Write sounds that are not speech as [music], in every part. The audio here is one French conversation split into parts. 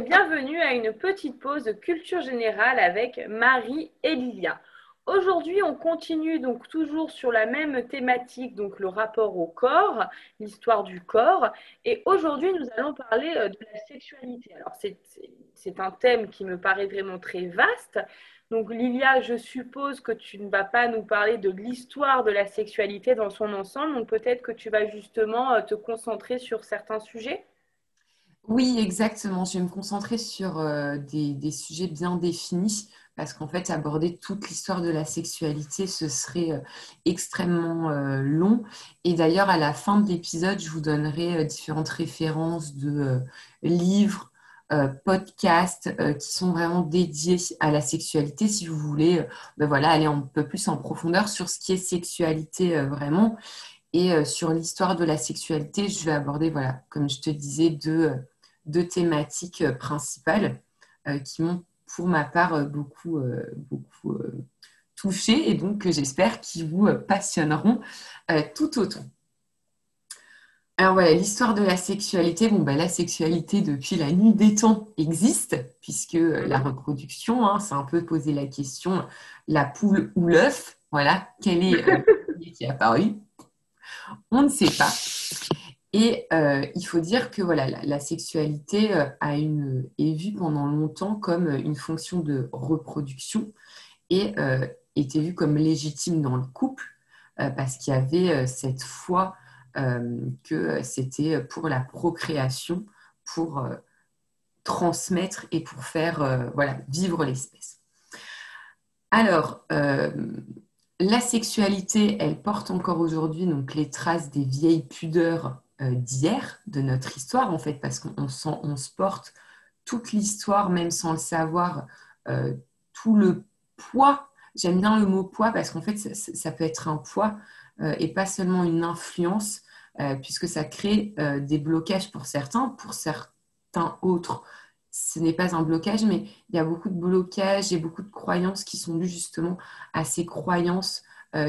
bienvenue à une petite pause culture générale avec Marie et Lilia. Aujourd'hui, on continue donc toujours sur la même thématique, donc le rapport au corps, l'histoire du corps. Et aujourd'hui, nous allons parler euh, de la sexualité. Alors, c'est un thème qui me paraît vraiment très vaste. Donc, Lilia, je suppose que tu ne vas pas nous parler de l'histoire de la sexualité dans son ensemble. Donc, peut-être que tu vas justement euh, te concentrer sur certains sujets. Oui, exactement. Je vais me concentrer sur euh, des, sujets bien définis parce qu'en fait, aborder toute l'histoire de la sexualité, ce serait euh, extrêmement euh, long. Et d'ailleurs, à la fin de l'épisode, je vous donnerai différentes références de livres, podcasts qui sont vraiment dédiés à la sexualité si vous voulez ben voilà, aller un peu plus en profondeur sur ce qui est sexualité vraiment. Et sur l'histoire de la sexualité, je vais aborder, voilà, comme je te disais, deux deux thématiques euh, principales euh, qui m'ont, pour ma part, euh, beaucoup, beaucoup touché et donc j'espère qu'ils vous passionneront tout autant. Alors voilà, l'histoire de la sexualité. Bon, ben, la sexualité depuis la nuit des temps existe, puisque la reproduction, hein, c'est un peu poser la question la poule ou l'œuf. Voilà, quel est qui est apparu? On ne sait pas. Et euh, il faut dire que voilà, la, sexualité euh, a une, est vue pendant longtemps comme une fonction de reproduction et euh, était vue comme légitime dans le couple parce qu'il y avait cette foi que c'était pour la procréation, pour transmettre et pour faire voilà, vivre l'espèce. Alors, la sexualité, elle porte encore aujourd'hui donc les traces des vieilles pudeurs euh, d'hier, de notre histoire, en fait, parce qu'on on se porte toute l'histoire, même sans le savoir, euh, tout le poids. J'aime bien le mot poids parce qu'en fait, ça, peut être un poids euh, et pas seulement une influence, puisque ça crée des blocages pour certains, pour certains autres. Ce n'est pas un blocage, mais il y a beaucoup de blocages et beaucoup de croyances qui sont dues justement à ces croyances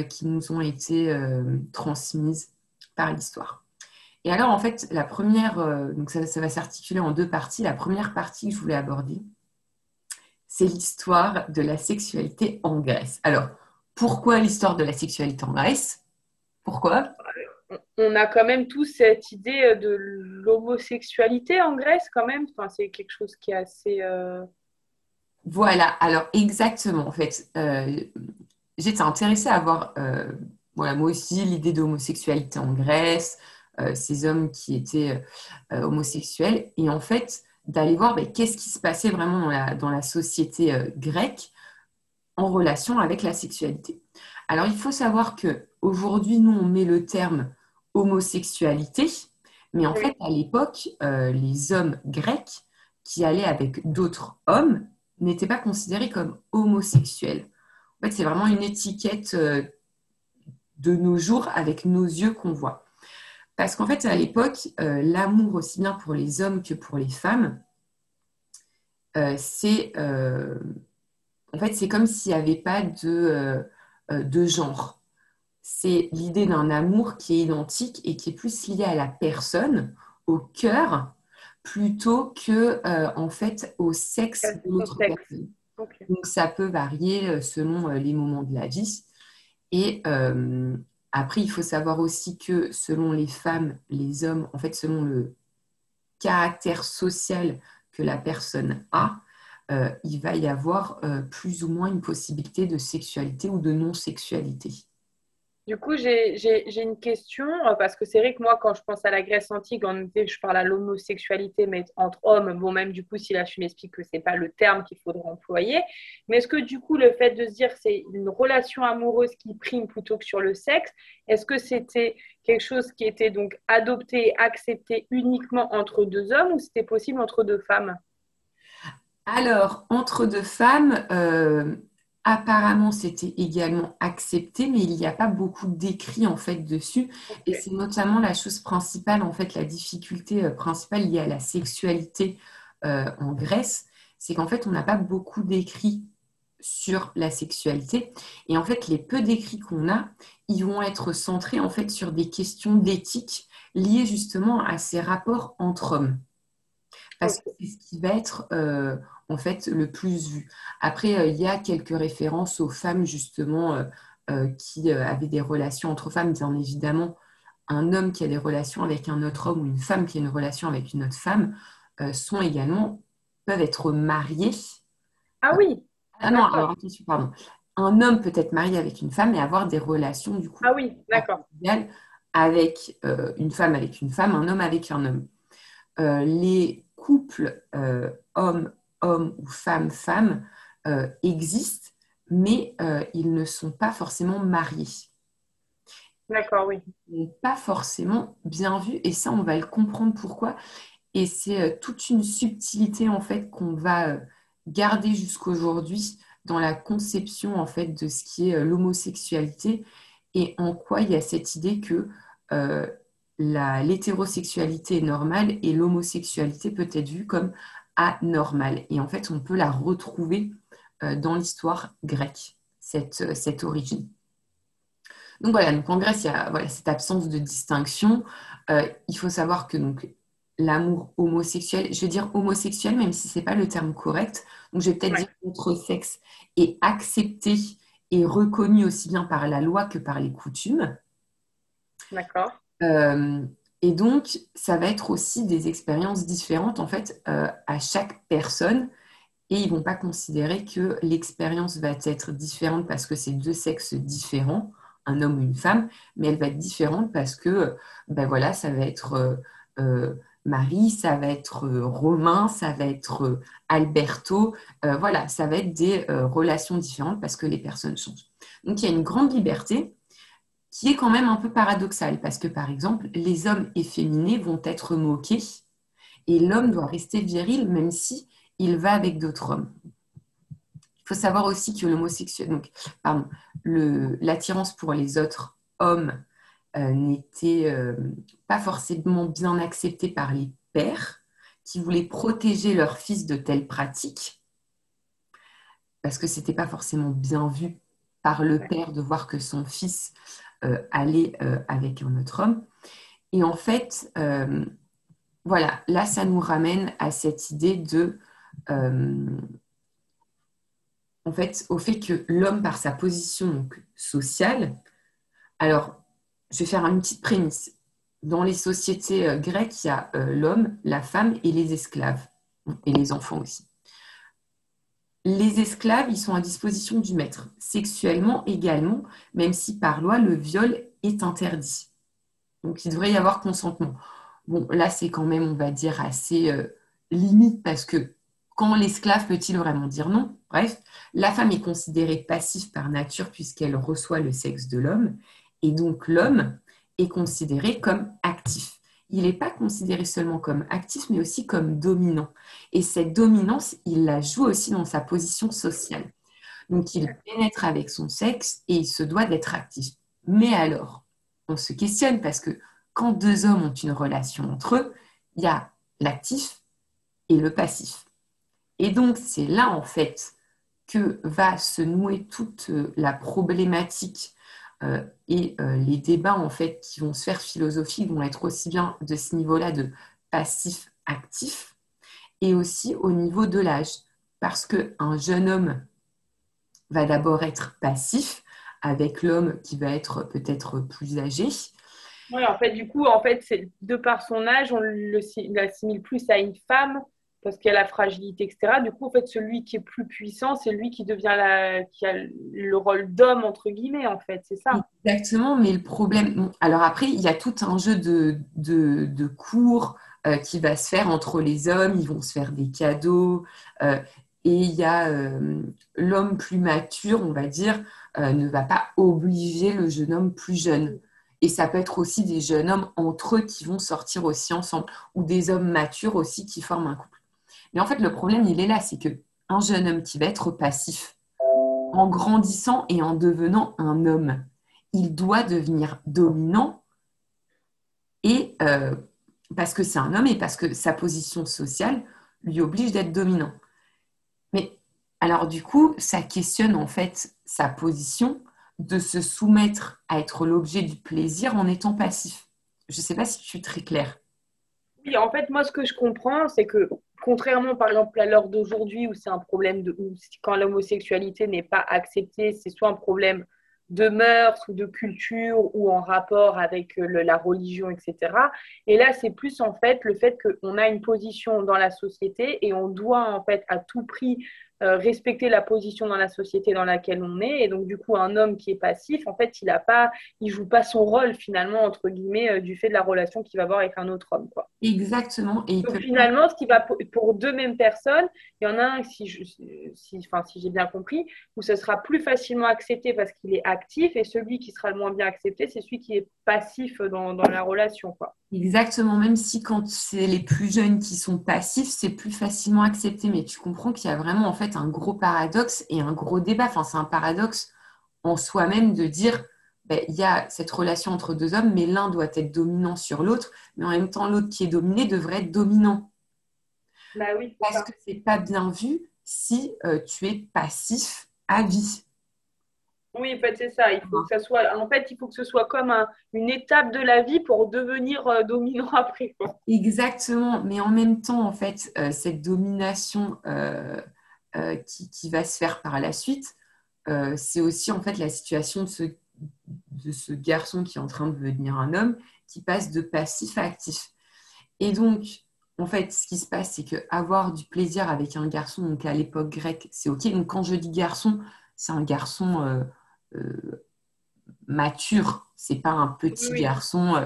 qui nous ont été transmises par l'histoire. Et alors, en fait, la première, euh, donc ça, va s'articuler en deux parties. La première partie que je voulais aborder, c'est l'histoire de la sexualité en Grèce. Alors, pourquoi l'histoire de la sexualité en Grèce? Pourquoi? On a quand même tous cette idée de l'homosexualité en Grèce, quand même. Enfin, c'est quelque chose qui est assez. Euh, voilà, alors exactement. En fait, euh, j'étais intéressée à voir, voilà, moi aussi, l'idée d'homosexualité en Grèce. Euh, ces hommes qui étaient euh, homosexuels, et en fait d'aller voir ben, qu'est-ce qui se passait vraiment dans la, dans la société euh, grecque en relation avec la sexualité. Alors il faut savoir que aujourd'hui nous on met le terme homosexualité, mais en fait à l'époque les hommes grecs qui allaient avec d'autres hommes n'étaient pas considérés comme homosexuels. En fait c'est vraiment une étiquette de nos jours avec nos yeux qu'on voit. Parce qu'en fait, à l'époque, euh, l'amour, aussi bien pour les hommes que pour les femmes, euh, c'est euh, en fait, c'est comme s'il n'y avait pas de, de genre. C'est l'idée d'un amour qui est identique et qui est plus lié à la personne, au cœur, plutôt que en fait au sexe de l'autre personne. Donc ça peut varier selon les moments de la vie. Et après, il faut savoir aussi que selon les femmes, les hommes, en fait, selon le caractère social que la personne a, euh, il va y avoir euh, plus ou moins une possibilité de sexualité ou de non-sexualité. Du coup, j'ai une question, euh, parce que c'est vrai que moi, quand je pense à la Grèce antique, en effet, je parle à l'homosexualité, mais entre hommes, bon, même du coup, si là, je m'explique que ce n'est pas le terme qu'il faudrait employer, mais est-ce que du coup, le fait de se dire c'est une relation amoureuse qui prime plutôt que sur le sexe, est-ce que c'était quelque chose qui était donc adopté, accepté uniquement entre deux hommes ou c'était possible entre deux femmes? Alors, entre deux femmes, euh, Apparemment, c'était également accepté, mais il n'y a pas beaucoup d'écrits en fait dessus. Et c'est notamment la chose principale, en fait, la difficulté euh, principale liée à la sexualité euh, en Grèce, c'est qu'en fait, on n'a pas beaucoup d'écrits sur la sexualité. Et en fait, les peu d'écrits qu'on a, ils vont être centrés en fait sur des questions d'éthique liées justement à ces rapports entre hommes. parce que c'est ce qui va être euh, en fait le plus vu. Après, euh, il y a quelques références aux femmes justement qui avaient des relations entre femmes, bien évidemment. Un homme qui a des relations avec un autre homme ou une femme qui a une relation avec une autre femme sont également peuvent être mariés. Ah oui. Ah non, alors attention, pardon un homme peut être marié avec une femme et avoir des relations du coup ah oui, d'accord. avec euh, une femme avec une femme, un homme avec un homme. Euh, les couples euh, homme-homme ou femme-femme existent, mais ils ne sont pas forcément mariés. D'accord, oui. Pas forcément bien vu, et ça, on va le comprendre pourquoi. Et c'est toute une subtilité en fait qu'on va garder jusqu'aujourd'hui dans la conception en fait de ce qui est euh, l'homosexualité et en quoi il y a cette idée que euh, l'hétérosexualité est normale et l'homosexualité peut être vue comme anormale. Et en fait, on peut la retrouver euh, dans l'histoire grecque, cette, cette origine. Donc voilà, donc en Grèce, il y a voilà, cette absence de distinction. il faut savoir que donc, l'amour homosexuel, je vais dire homosexuel, même si ce n'est pas le terme correct, donc, je vais peut-être dire que notre sexe est accepté et reconnu aussi bien par la loi que par les coutumes. D'accord. Euh, et donc, ça va être aussi des expériences différentes, en fait, euh, à chaque personne. Et ils ne vont pas considérer que l'expérience va être différente parce que c'est deux sexes différents, un homme ou une femme, mais elle va être différente parce que, ben voilà, ça va être... Euh, Marie, ça va être euh, Romain, ça va être euh, Alberto. Euh, voilà, ça va être des relations différentes parce que les personnes changent. Donc il y a une grande liberté qui est quand même un peu paradoxale parce que par exemple, les hommes efféminés vont être moqués et l'homme doit rester viril même si il va avec d'autres hommes. Il faut savoir aussi que l'homosexuel, donc pardon, l'attirance pour les autres hommes euh, n'étaient euh, pas forcément bien acceptés par les pères qui voulaient protéger leurs fils de telles pratiques parce que ce n'était pas forcément bien vu par le père de voir que son fils euh, allait avec un autre homme. Et en fait, voilà, là, ça nous ramène à cette idée de, en fait, au fait que l'homme, par sa position sociale, alors je vais faire une petite prémisse. Dans les sociétés euh, grecques, il y a euh, l'homme, la femme et les esclaves, et les enfants aussi. Les esclaves, ils sont à disposition du maître, sexuellement également, même si par loi, le viol est interdit. Donc, il devrait y avoir consentement. Bon, là, c'est quand même, on va dire, assez euh, limite parce que quand l'esclave peut-il vraiment dire non? Bref, la femme est considérée passive par nature puisqu'elle reçoit le sexe de l'homme et donc l'homme est considéré comme actif. Il n'est pas considéré seulement comme actif, mais aussi comme dominant. Et cette dominance, il la joue aussi dans sa position sociale. Donc il pénètre avec son sexe et il se doit d'être actif. Mais alors, on se questionne parce que quand deux hommes ont une relation entre eux, il y a l'actif et le passif. Et donc c'est là en fait que va se nouer toute la problématique et euh, les débats en fait qui vont se faire philosophiques vont être aussi bien de ce niveau-là de passif-actif et aussi au niveau de l'âge. Parce qu'un jeune homme va d'abord être passif avec l'homme qui va être peut-être plus âgé. Oui, en fait, du coup, en fait, de par son âge, on l'assimile plus à une femme parce qu'il y a la fragilité, etc. Du coup, en fait, celui qui est plus puissant, c'est lui qui devient la, qui a le rôle d'homme entre guillemets, en fait, c'est ça. Exactement, mais le problème. Alors après, il y a tout un jeu de, de, de cours euh, qui va se faire entre les hommes. Ils vont se faire des cadeaux. Euh, et il y a euh, l'homme plus mature, on va dire, ne va pas obliger le jeune homme plus jeune. Et ça peut être aussi des jeunes hommes entre eux qui vont sortir aussi ensemble, ou des hommes matures aussi qui forment un couple. Mais en fait, le problème, il est là, c'est qu'un jeune homme qui va être passif, en grandissant et en devenant un homme, il doit devenir dominant et euh, parce que c'est un homme et parce que sa position sociale lui oblige d'être dominant. Mais alors du coup, ça questionne en fait sa position de se soumettre à être l'objet du plaisir en étant passif. Je ne sais pas si je suis très claire. Oui, en fait, moi, ce que je comprends, c'est que contrairement par exemple à l'heure d'aujourd'hui où c'est un problème de quand l'homosexualité n'est pas acceptée, c'est soit un problème de mœurs ou de culture ou en rapport avec la religion, etc. Et là, c'est plus en fait le fait qu'on a une position dans la société et on doit en fait à tout prix euh, respecter la position dans la société dans laquelle on est. Et donc, du coup, un homme qui est passif, en fait, il a pas, il joue pas son rôle finalement entre guillemets euh, du fait de la relation qu'il va avoir avec un autre homme, quoi. Exactement. Et donc, finalement, ce qui va pour, deux mêmes personnes, il y en a un, si, je, si, enfin, si j'ai bien compris, où ce sera plus facilement accepté parce qu'il est actif, et celui qui sera le moins bien accepté, c'est celui qui est passif dans, dans la relation, quoi. Exactement, même si quand c'est les plus jeunes qui sont passifs, c'est plus facilement accepté. Mais tu comprends qu'il y a vraiment en fait un gros paradoxe et un gros débat. Enfin, c'est un paradoxe en soi-même de dire ben, il y a cette relation entre deux hommes, mais l'un doit être dominant sur l'autre, mais en même temps, l'autre qui est dominé devrait être dominant. Bah oui, Parce que c'est pas bien vu si euh, tu es passif à vie. Oui, en fait, c'est ça. Il faut que ça soit, en fait, il faut que ce soit comme une étape de la vie pour devenir euh, dominant [laughs] après. Exactement. Mais en même temps, en fait, euh, cette domination euh, qui, va se faire par la suite, c'est aussi en fait la situation de ce, de ce garçon qui est en train de devenir un homme qui passe de passif à actif. Et donc, en fait, ce qui se passe, c'est que avoir du plaisir avec un garçon, donc à l'époque grecque, c'est ok. Donc, quand je dis garçon, c'est un garçon euh, mature, c'est pas un petit garçon. Euh,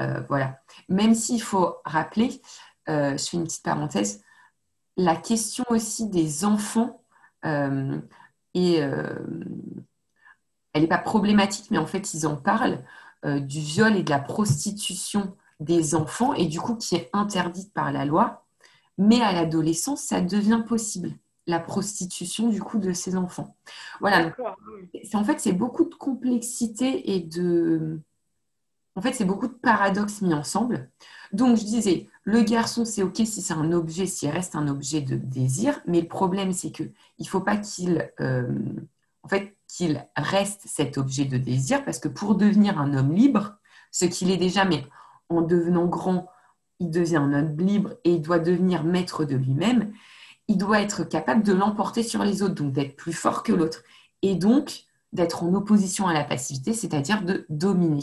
euh, voilà. Même s'il faut rappeler, je fais une petite parenthèse, la question aussi des enfants et elle n'est pas problématique, mais en fait, ils en parlent, du viol et de la prostitution des enfants, et du coup, qui est interdite par la loi. Mais à l'adolescence, ça devient possible la prostitution du coup de ces enfants. Voilà. En fait, c'est beaucoup de complexité et de. En fait, c'est beaucoup de paradoxes mis ensemble. Donc, je disais, le garçon, c'est OK si c'est un objet, s'il reste un objet de désir, mais le problème, c'est que il faut pas qu'il, euh, qu'il reste cet objet de désir, parce que pour devenir un homme libre, ce qu'il est déjà, mais en devenant grand, il devient un homme libre et il doit devenir maître de lui-même il doit être capable de l'emporter sur les autres, donc d'être plus fort que l'autre. Et donc d'être en opposition à la passivité, c'est-à-dire de dominer.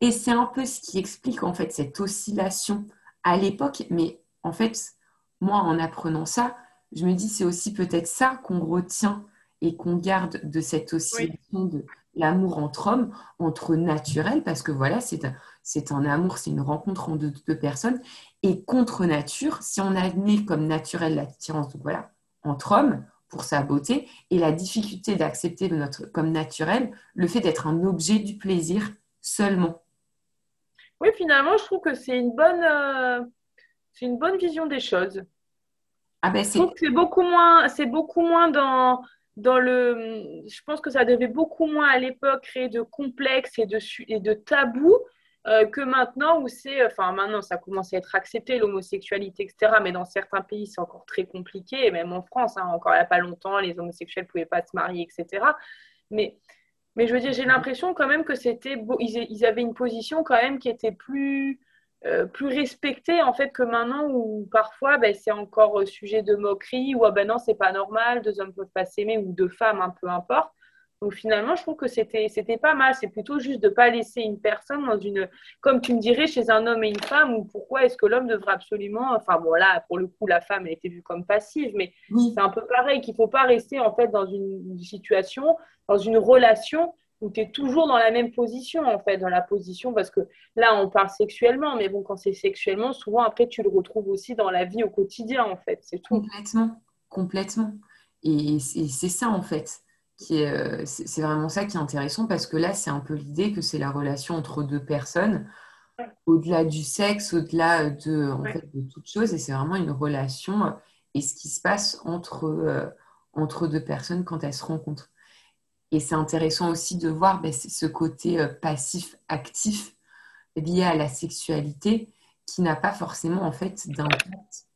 Et c'est un peu ce qui explique en fait cette oscillation à l'époque, mais en fait, moi en apprenant ça, je me dis c'est aussi peut-être ça qu'on retient et qu'on garde de cette oscillation de l'amour entre hommes, entre naturel, parce que voilà, c'est un, c'est un amour, c'est une rencontre entre deux, personnes, et contre nature, si on admet comme naturel l'attirance voilà, entre hommes pour sa beauté, et la difficulté d'accepter notre, comme naturel le fait d'être un objet du plaisir seulement. Oui, finalement, je trouve que c'est une bonne, euh, c'est une bonne vision des choses. Ah ben, c'est... c'est beaucoup moins, c'est beaucoup moins dans dans le, je pense que ça devait beaucoup moins à l'époque créer de complexes et de, et de tabous euh, que maintenant où c'est, enfin maintenant ça commence à être accepté l'homosexualité, etc. Mais dans certains pays c'est encore très compliqué, et même en France, hein, encore il n'y a pas longtemps, les homosexuels ne pouvaient pas se marier, etc. Mais, mais je veux dire, j'ai l'impression quand même que c'était, ils, avaient une position quand même qui était plus euh, plus respecté en fait que maintenant où parfois ben, c'est encore euh, sujet de moquerie ou ah ben non c'est pas normal deux hommes peuvent pas s'aimer ou deux femmes hein, peu importe donc finalement je trouve que c'était c'était pas mal c'est plutôt juste de pas laisser une personne dans une comme tu me dirais chez un homme et une femme ou pourquoi est-ce que l'homme devrait absolument enfin bon là pour le coup la femme elle était vue comme passive mais c'est un peu pareil qu'il faut pas rester en fait dans une situation dans une relation où tu es toujours dans la même position, en fait, dans la position, parce que là, on parle sexuellement, mais bon, quand c'est sexuellement, souvent, après, tu le retrouves aussi dans la vie au quotidien, en fait, c'est tout. Complètement, complètement. Et c'est ça, en fait, qui est, euh, c'est vraiment ça qui est intéressant, parce que là, c'est un peu l'idée que c'est la relation entre deux personnes, au-delà du sexe, au-delà de, en fait, de toute chose, et c'est vraiment une relation et ce qui se passe entre, euh, entre deux personnes quand elles se rencontrent. Et c'est intéressant aussi de voir ben, ce côté euh, passif-actif lié à la sexualité qui n'a pas forcément en fait d'impact euh,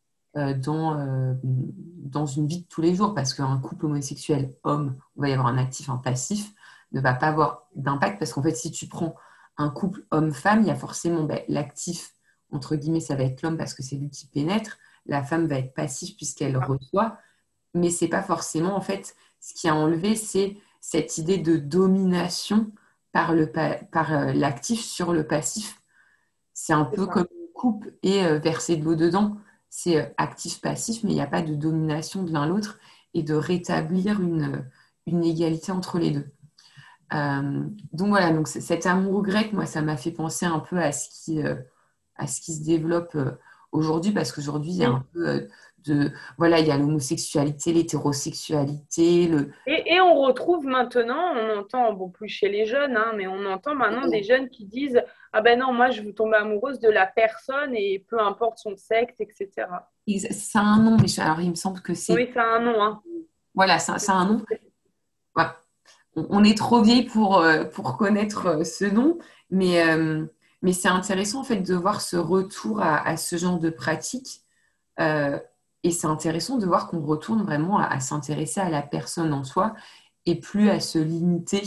dans, euh, dans une vie de tous les jours parce qu'un couple homosexuel homme, on va y avoir un actif, un passif, ne va pas avoir d'impact parce qu'en fait si tu prends un couple homme-femme, il y a forcément ben, l'actif, entre guillemets, ça va être l'homme parce que c'est lui qui pénètre, la femme va être passive puisqu'elle reçoit, mais c'est pas forcément en fait ce qui a enlevé, c'est cette idée de domination par euh, l'actif sur le passif. C'est un peu comme une coupe et euh, verser de l'eau dedans. C'est euh, actif-passif, mais il n'y a pas de domination de l'un l'autre et de rétablir une, une, égalité entre les deux. donc voilà, cet amour grec, moi, ça m'a fait penser un peu à ce qui, à ce qui se développe aujourd'hui, parce qu'aujourd'hui, il y a un peu voilà, il y a l'homosexualité, l'hétérosexualité. Le... Et, on retrouve maintenant, on entend, bon, plus chez les jeunes, hein, mais on entend maintenant des jeunes qui disent Ah ben non, moi je veux tomber amoureuse de la personne et peu importe son sexe, etc. Ça a un nom, mais alors il me semble que c'est. Oui, ça a un nom. Hein. Voilà, ça, a un nom. On est trop vieille pour, euh, pour connaître euh, ce nom, mais, euh, mais c'est intéressant en fait de voir ce retour à, à ce genre de pratique. Et c'est intéressant de voir qu'on retourne vraiment à, s'intéresser à la personne en soi et plus à se limiter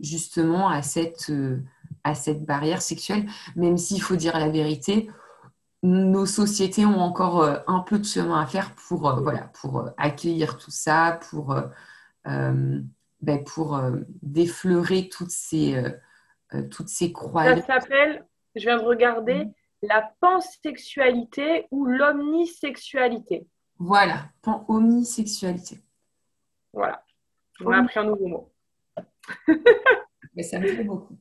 justement à cette, euh, à cette barrière sexuelle, même s'il faut dire la vérité, nos sociétés ont encore euh, un peu de chemin à faire pour, euh, voilà, pour accueillir tout ça, pour, ben, pour défleurer toutes ces, toutes ces croyances. Ça s'appelle, je viens de regarder, la pansexualité ou l'omnisexualité. Voilà, pan-homosexualité. Voilà, on a appris un nouveau mot. [laughs] Mais ça me plaît beaucoup.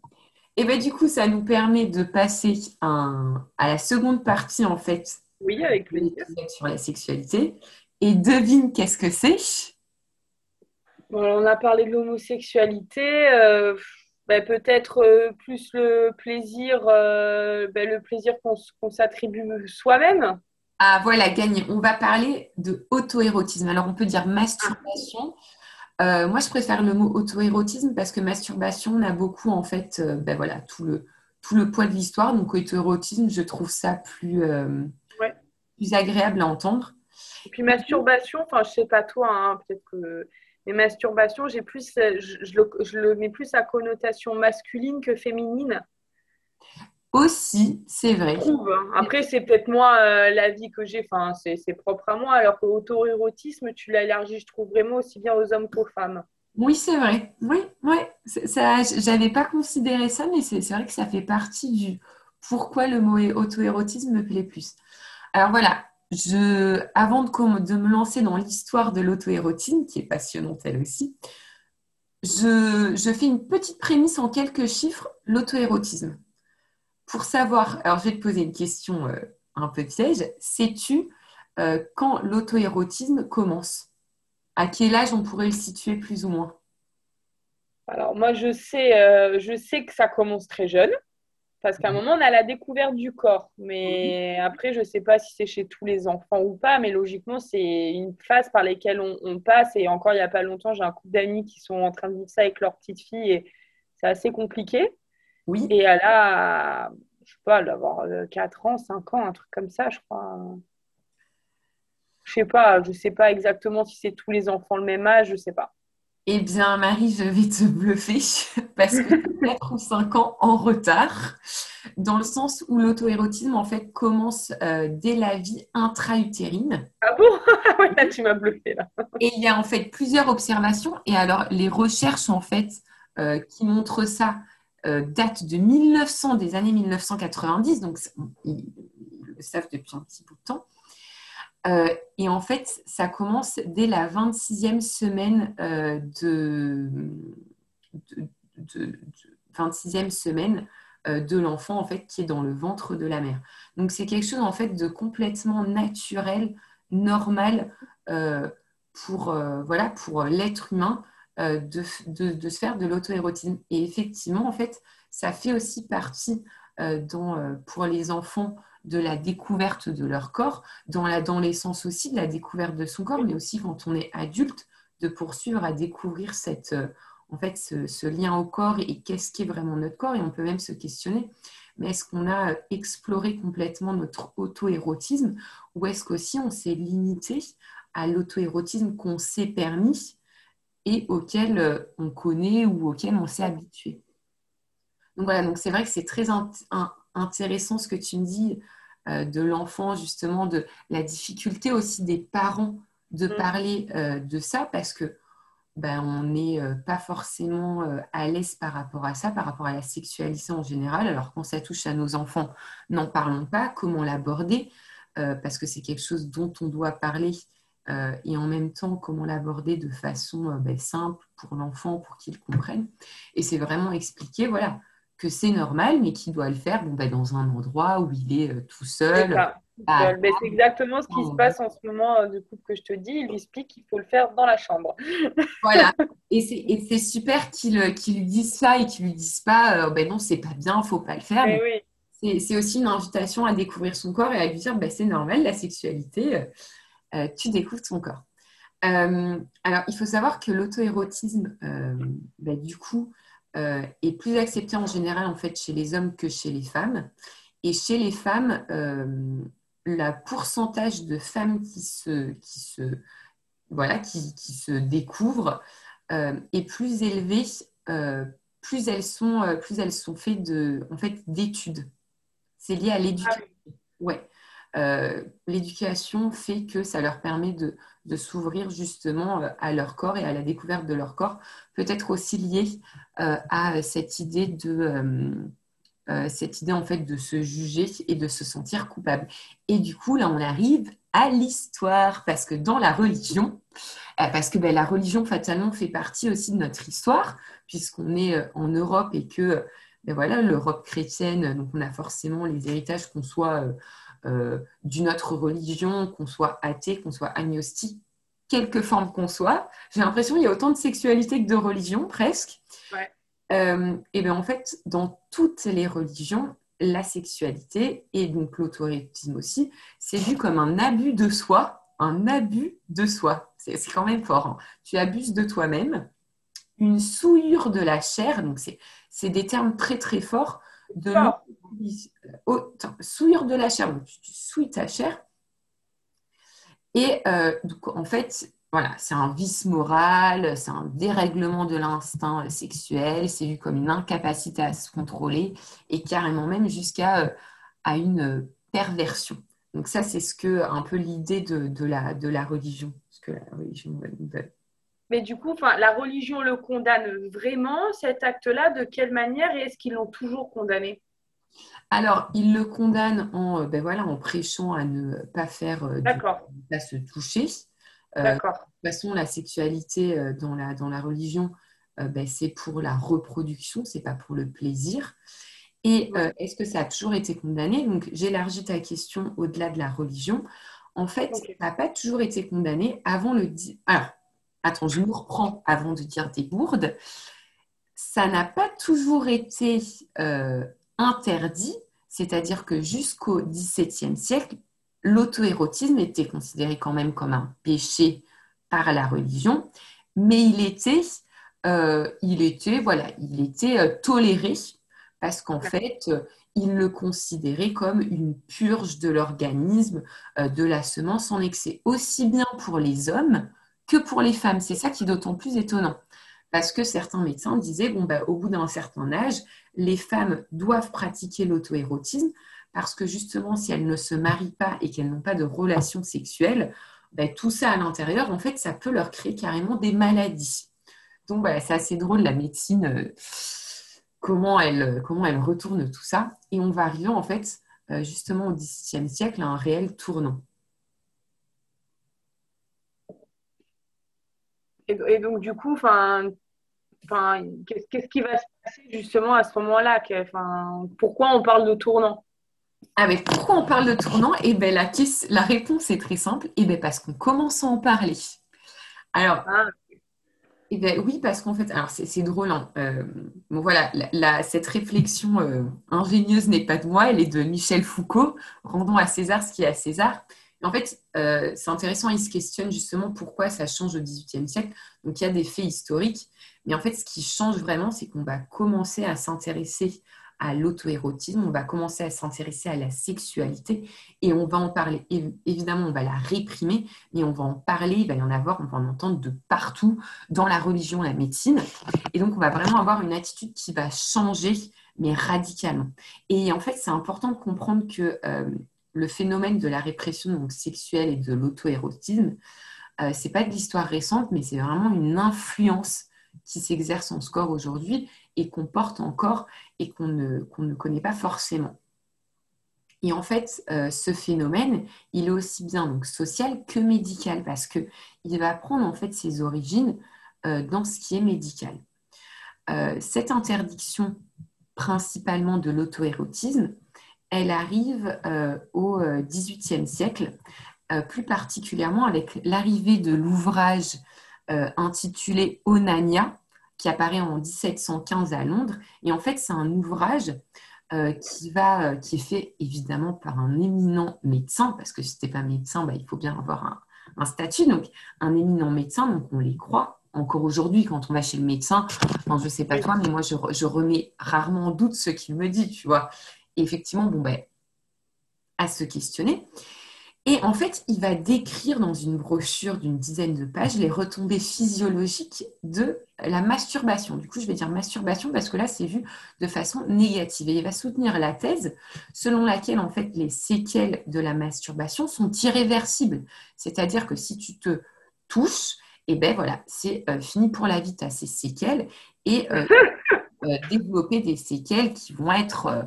Et bien du coup, ça nous permet de passer à la seconde partie en fait. Oui, avec plaisir. Sur la sexualité. Et devine qu'est-ce que c'est? On a parlé de l'homosexualité. Euh, ben, peut-être euh, plus le plaisir, euh, ben, le plaisir qu'on s'attribue soi-même. Ah voilà, gagné. On va parler de auto-érotisme. Alors on peut dire masturbation. Euh, moi, je préfère le mot auto-érotisme parce que masturbation, on a beaucoup en fait, ben voilà, tout le, tout le poids de l'histoire. Donc auto-érotisme, je trouve ça plus, plus agréable à entendre. Et puis masturbation, enfin je sais pas toi, hein, peut-être que mais masturbation, j'ai plus, euh, je, le, mets plus à connotation masculine que féminine. Aussi, c'est vrai. Hein. Après, c'est peut-être moi euh, la vie que j'ai, enfin, c'est propre à moi, alors que l'auto-érotisme, tu l'élargis, je trouve vraiment aussi bien aux hommes qu'aux femmes. Oui, c'est vrai. Oui, oui. Ça, j'avais pas considéré ça, mais c'est vrai que ça fait partie du pourquoi le mot auto-érotisme me plaît plus. Alors voilà, avant de, me lancer dans l'histoire de l'auto-érotine, qui est passionnante elle aussi, je, fais une petite prémisse en quelques chiffres, l'auto-érotisme. Pour savoir, alors je vais te poser une question euh, un peu piège, sais-tu euh, quand l'auto-érotisme commence? À quel âge on pourrait le situer plus ou moins? Alors moi je sais, euh, je sais que ça commence très jeune. Parce qu'à un mhm. moment, on a la découverte du corps. Mais après, je ne sais pas si c'est chez tous les enfants ou pas, mais logiquement, c'est une phase par laquelle on, passe. Et encore, il n'y a pas longtemps, j'ai un couple d'amis qui sont en train de vivre ça avec leur petite fille et c'est assez compliqué. Oui. Et elle a, je sais pas, d'avoir 4 ans, 5 ans, un truc comme ça, je crois. Je sais pas, je sais pas exactement si c'est tous les enfants le même âge, je sais pas. Eh bien, Marie, je vais te bluffer [laughs] parce que 4 ou 5 ans en retard, dans le sens où l'auto-érotisme, en fait, commence euh, dès la vie intra-utérine. Ah bon? [laughs] Là, tu m'as bluffé, là. Et il y a en fait plusieurs observations. Et alors, les recherches, en fait, euh, qui montrent ça, euh, datent de 1900, des années 1990. Donc, ils le savent depuis un petit bout de temps. Euh, et en fait, ça commence dès la 26e semaine euh, de, 26e semaine euh, de l'enfant en fait qui est dans le ventre de la mère. Donc c'est quelque chose en fait de complètement naturel, normal pour voilà pour l'être humain de, se faire de l'auto-érotisme. Et effectivement en fait, ça fait aussi partie pour les enfants de la découverte de leur corps, dans l'adolescence aussi, de la découverte de son corps, mais aussi quand on est adulte, de poursuivre à découvrir cette, euh, en fait, ce, lien au corps et qu'est-ce qui est vraiment notre corps. Et on peut même se questionner, mais est-ce qu'on a exploré complètement notre auto-érotisme ou est-ce qu'aussi on s'est limité à l'auto-érotisme qu'on s'est permis et auquel euh, on connaît ou auquel on s'est habitué? Donc voilà, donc c'est vrai que c'est très intéressant ce que tu me dis de l'enfant, justement, de la difficulté aussi des parents de mm. parler de ça parce que ben, on n'est pas forcément à l'aise par rapport à ça, par rapport à la sexualité en général. Alors quand ça touche à nos enfants, n'en parlons pas, comment l'aborder, parce que c'est quelque chose dont on doit parler euh, et en même temps comment l'aborder de façon euh, ben, simple pour l'enfant, pour qu'il comprenne. Et c'est vraiment expliquer voilà, que c'est normal, mais qu'il doit le faire bon, ben, dans un endroit où il est euh, tout seul. Ben, c'est exactement ce qui se passe en ce moment du coup que je te dis. Il lui explique qu'il faut le faire dans la chambre. [laughs] voilà. Et c'est super qu'il lui dise ça et qu'il lui dise pas ben non, c'est pas bien, faut pas le faire. C'est aussi une invitation à découvrir son corps et à lui dire ben, c'est normal, la sexualité euh, tu découvres ton corps. Euh, alors, il faut savoir que l'auto-érotisme, euh, bah, du coup, est plus accepté en général en fait chez les hommes que chez les femmes. Et chez les femmes, le pourcentage de femmes qui se, qui se, voilà, qui, qui se découvrent est plus élevé plus elles sont, plus elles sont faites de, en fait, d'études. C'est lié à l'éducation. Ah ouais. Euh, l'éducation fait que ça leur permet de, s'ouvrir justement euh, à leur corps et à la découverte de leur corps, peut-être aussi lié euh, à cette idée de cette idée en fait de se juger et de se sentir coupable. Et du coup, là, on arrive à l'histoire parce que dans la religion, parce que ben, la religion fatalement fait partie aussi de notre histoire puisqu'on est en Europe et que ben, voilà l'Europe chrétienne, donc on a forcément les héritages qu'on soit d'une autre religion, qu'on soit athée, qu'on soit agnostique, quelque forme qu'on soit. J'ai l'impression qu'il y a autant de sexualité que de religion, presque. Euh, et bien en fait, dans toutes les religions, la sexualité et donc l'autorétisme aussi, c'est vu comme un abus de soi, un abus de soi. C'est quand même fort. Hein. Tu abuses de toi-même, une souillure de la chair, donc c'est des termes très très forts de souillure de la chair, donc tu souilles ta chair. Et euh, en fait, voilà, c'est un vice moral, c'est un dérèglement de l'instinct sexuel, c'est vu comme une incapacité à se contrôler et carrément même jusqu'à euh, à une perversion. Donc ça, c'est ce que un peu l'idée de, la, de la religion, ce que la religion Mais du coup, la religion le condamne vraiment, cet acte-là De quelle manière Et est-ce qu'ils l'ont toujours condamné? Alors, il le condamne en, euh, ben voilà, en prêchant à ne pas faire, euh, à se toucher. Euh, de toute façon, la sexualité dans, la, dans la religion, ben, c'est pour la reproduction, c'est pas pour le plaisir. Et est-ce que ça a toujours été condamné? Donc, j'élargis ta question au-delà de la religion. En fait, ça n'a pas toujours été condamné avant le. Alors, attends, je me reprends avant de dire des bourdes. Ça n'a pas toujours été interdit, c'est-à-dire que jusqu'au XVIIe siècle, l'auto-érotisme était considéré quand même comme un péché par la religion, mais il était, euh, il était, voilà, il était euh, toléré parce qu'en fait, euh, il le considérait comme une purge de l'organisme, de la semence en excès, aussi bien pour les hommes que pour les femmes. C'est ça qui est d'autant plus étonnant parce que certains médecins disaient, bon, bah, au bout d'un certain âge, les femmes doivent pratiquer l'auto-érotisme parce que justement, si elles ne se marient pas et qu'elles n'ont pas de relations sexuelles, bah, tout ça à l'intérieur, en fait, ça peut leur créer carrément des maladies. Donc, voilà, c'est assez drôle, la médecine, euh, comment, elle, comment elle retourne tout ça. Et on va arriver, en fait, euh, justement au XVIIe siècle, à un réel tournant. Et, donc, du coup, qu'est-ce qui va se passer justement à ce moment-là Pourquoi on parle de tournant? Ah pourquoi on parle de tournant? Eh ben la, la réponse est très simple. Eh ben parce qu'on commence à en parler. Alors, ah. eh ben, oui, parce qu'en fait, alors c'est drôle. Hein. Euh, bon voilà, cette réflexion euh, ingénieuse n'est pas de moi, elle est de Michel Foucault. Rendons à César ce qui est à César. En fait, euh, c'est intéressant, il se questionne justement pourquoi ça change au XVIIIe siècle. Donc, il y a des faits historiques, mais en fait, ce qui change vraiment, c'est qu'on va commencer à s'intéresser à l'auto-érotisme, on va commencer à s'intéresser à la sexualité et on va en parler. Évidemment, on va la réprimer, mais on va en parler, il va y en avoir, on va en entendre de partout, dans la religion, la médecine. Et donc, on va vraiment avoir une attitude qui va changer, mais radicalement. Et en fait, c'est important de comprendre que euh, le phénomène de la répression sexuelle et de l'auto-érotisme, euh, c'est pas de l'histoire récente, mais c'est vraiment une influence qui s'exerce en score aujourd'hui et qu'on porte encore et qu'on ne, connaît pas forcément. Et en fait, euh, ce phénomène, il est aussi bien social que médical parce qu'il va prendre en fait ses origines euh, dans ce qui est médical. Euh, cette interdiction principalement de l'auto-érotisme, elle arrive au XVIIIe siècle, plus particulièrement avec l'arrivée de l'ouvrage intitulé Onania, qui apparaît en 1715 à Londres. Et en fait, c'est un ouvrage euh, qui, va, euh, qui est fait évidemment par un éminent médecin, parce que si tu n'es pas médecin, bah, il faut bien avoir un, statut. Donc, un éminent médecin, donc on les croit. Encore aujourd'hui, quand on va chez le médecin, je ne sais pas toi, mais moi, je, remets rarement en doute ce qu'il me dit, tu vois. Effectivement, bon, ben, à se questionner. Et en fait, il va décrire dans une brochure d'une dizaine de pages les retombées physiologiques de la masturbation. Du coup, je vais dire masturbation parce que là, c'est vu de façon négative. Et il va soutenir la thèse selon laquelle, en fait, les séquelles de la masturbation sont irréversibles. C'est-à-dire que si tu te touches, et eh ben voilà, c'est euh, fini pour la vie, tu as ces séquelles. Et euh, [laughs] euh, développer des séquelles qui vont être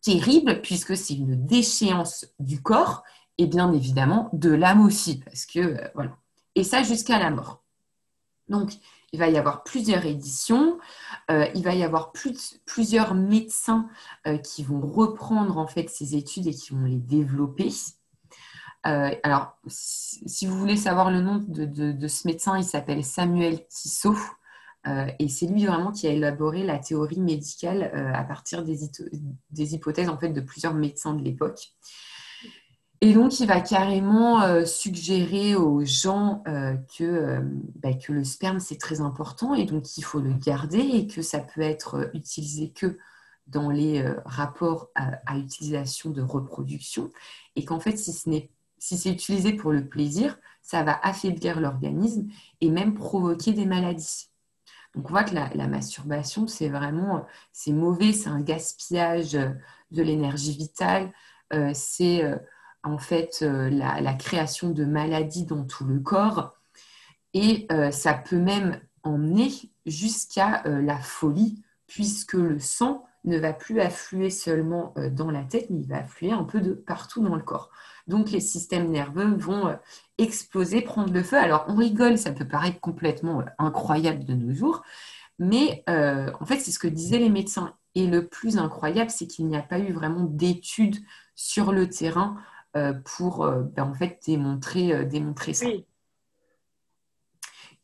terrible puisque c'est une déchéance du corps et bien évidemment de l'âme aussi parce que euh, voilà. Et ça jusqu'à la mort. Donc il va y avoir plusieurs éditions euh, il va y avoir plus, plusieurs médecins euh, qui vont reprendre en fait ces études et qui vont les développer. Alors si, vous voulez savoir le nom de, ce médecin il s'appelle Samuel Tissot. euh, et c'est lui vraiment qui a élaboré la théorie médicale euh, à partir des, hypothèses en fait, de plusieurs médecins de l'époque. Et donc, il va carrément euh, suggérer aux gens que, bah, que le sperme, c'est très important et donc il faut le garder et que ça peut être utilisé que dans les rapports à, utilisation de reproduction et qu'en fait, si ce si c'est utilisé pour le plaisir, ça va affaiblir l'organisme et même provoquer des maladies. Donc on voit que la, masturbation, c'est vraiment, c'est mauvais, c'est un gaspillage de l'énergie vitale, euh, c'est euh, en fait euh, la, création de maladies dans tout le corps. Et ça peut même emmener jusqu'à la folie puisque le sang ne va plus affluer seulement dans la tête, mais il va affluer un peu de partout dans le corps. Donc les systèmes nerveux vont exploser, prendre le feu. Alors on rigole, ça peut paraître complètement euh, incroyable de nos jours, mais euh, en fait c'est ce que disaient les médecins. Et le plus incroyable, c'est qu'il n'y a pas eu vraiment d'études sur le terrain euh, pour ben, démontrer, démontrer ça.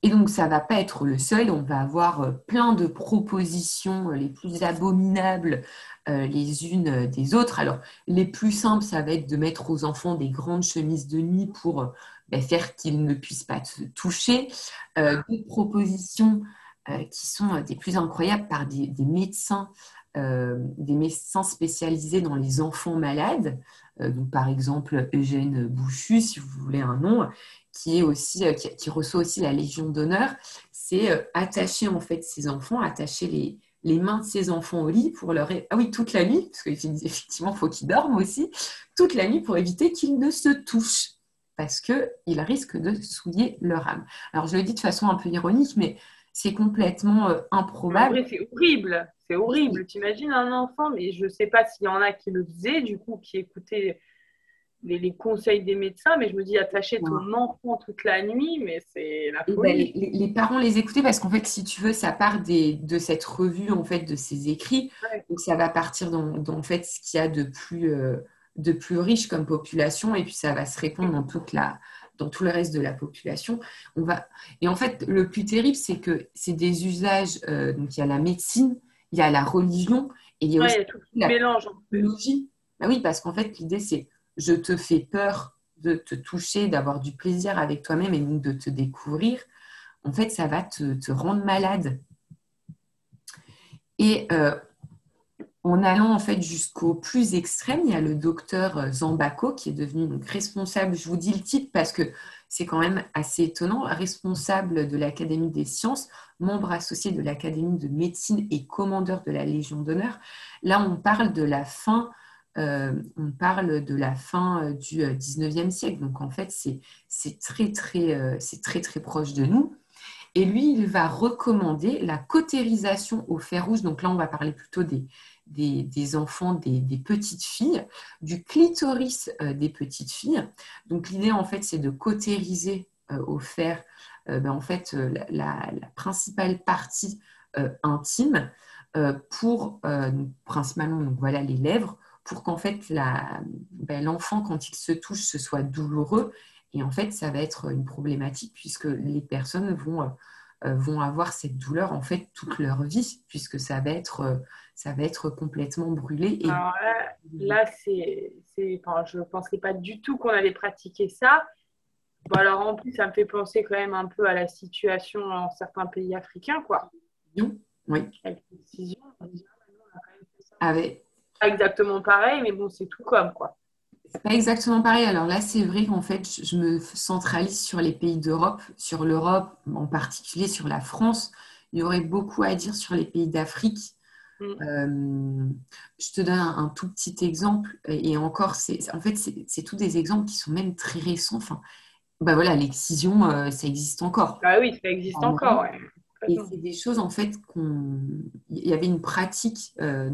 Et donc, ça ne va pas être le seul. On va avoir plein de propositions les plus abominables les unes des autres. Alors, les plus simples, ça va être de mettre aux enfants des grandes chemises de nuit pour ben, faire qu'ils ne puissent pas se toucher. Euh, des propositions euh, qui sont des plus incroyables par des, médecins, euh, des médecins spécialisés dans les enfants malades. donc, par exemple, Eugène Bouchu, si vous voulez un nom, qui, est aussi, qui, reçoit aussi la Légion d'honneur, c'est attacher en fait ses enfants, attacher les, les mains de ses enfants au lit pour leur... Ah oui, toute la nuit, parce qu'effectivement, il faut qu'ils dorment aussi, toute la nuit pour éviter qu'ils ne se touchent parce qu'ils risquent de souiller leur âme. Alors, je le dis de façon un peu ironique, mais c'est complètement euh, improbable. C'est horrible, c'est horrible. Tu imagines un enfant, mais je ne sais pas s'il y en a qui le faisaient, du coup, qui écoutaient les, conseils des médecins, mais je me dis attacher ton enfant toute la nuit, mais c'est la ben, folie. les, parents les écoutaient parce qu'en fait, si tu veux, ça part des, de cette revue, en fait, de ces écrits. Donc, ça va partir dans, dans en fait, ce qu'il y a de plus... Euh, de plus riche comme population et puis ça va se répandre dans toute la dans tout le reste de la population. On va et en fait le plus terrible c'est que c'est des usages euh, donc il y a la médecine, il y a la religion et il y a aussi la mélange technologie. Bah oui parce qu'en fait l'idée c'est je te fais peur de te toucher, d'avoir du plaisir avec toi-même et donc de te découvrir. En fait ça va te, te rendre malade. Et euh, en allant en fait jusqu'au plus extrême, il y a le docteur euh, Zambako qui est devenu responsable, je vous dis le titre parce que c'est quand même assez étonnant, responsable de l'Académie des sciences, membre associé de l'Académie de médecine et commandeur de la Légion d'honneur. Là, on parle de la fin on parle de la fin du 19e siècle. Donc en fait, c'est très, très, très, très proche de nous. Et lui, il va recommander la cautérisation au fer rouge. Donc là, on va parler plutôt des, des, enfants, des, petites filles, du clitoris des petites filles. Donc l'idée, en fait, c'est de cautériser au fer ben, en fait, la, principale partie intime pour principalement donc, voilà, les lèvres pour qu'en fait ben, l'enfant quand il se touche ce soit douloureux et en fait ça va être une problématique puisque les personnes vont vont avoir cette douleur en fait toute leur vie puisque ça va être ça va être complètement brûlé et alors là, là c'est enfin, je pensais pas du tout qu'on allait pratiquer ça bon, alors en plus ça me fait penser quand même un peu à la situation dans certains pays africains quoi oui. Avec précision, Avec... Pas exactement pareil, mais bon, c'est tout comme quoi. C'est pas exactement pareil. Alors là, c'est vrai qu'en fait, je me centralise sur les pays d'Europe, sur l'Europe, en particulier sur la France. Il y aurait beaucoup à dire sur les pays d'Afrique. Mm. Euh, je te donne un, tout petit exemple, et encore, c'est, en fait, c'est, tous des exemples qui sont même très récents. Enfin, bah voilà, l'excision, euh, ça existe encore. Ah oui, ça existe encore. Ouais. Et c'est des choses, en fait, qu'on. Il y avait une pratique euh,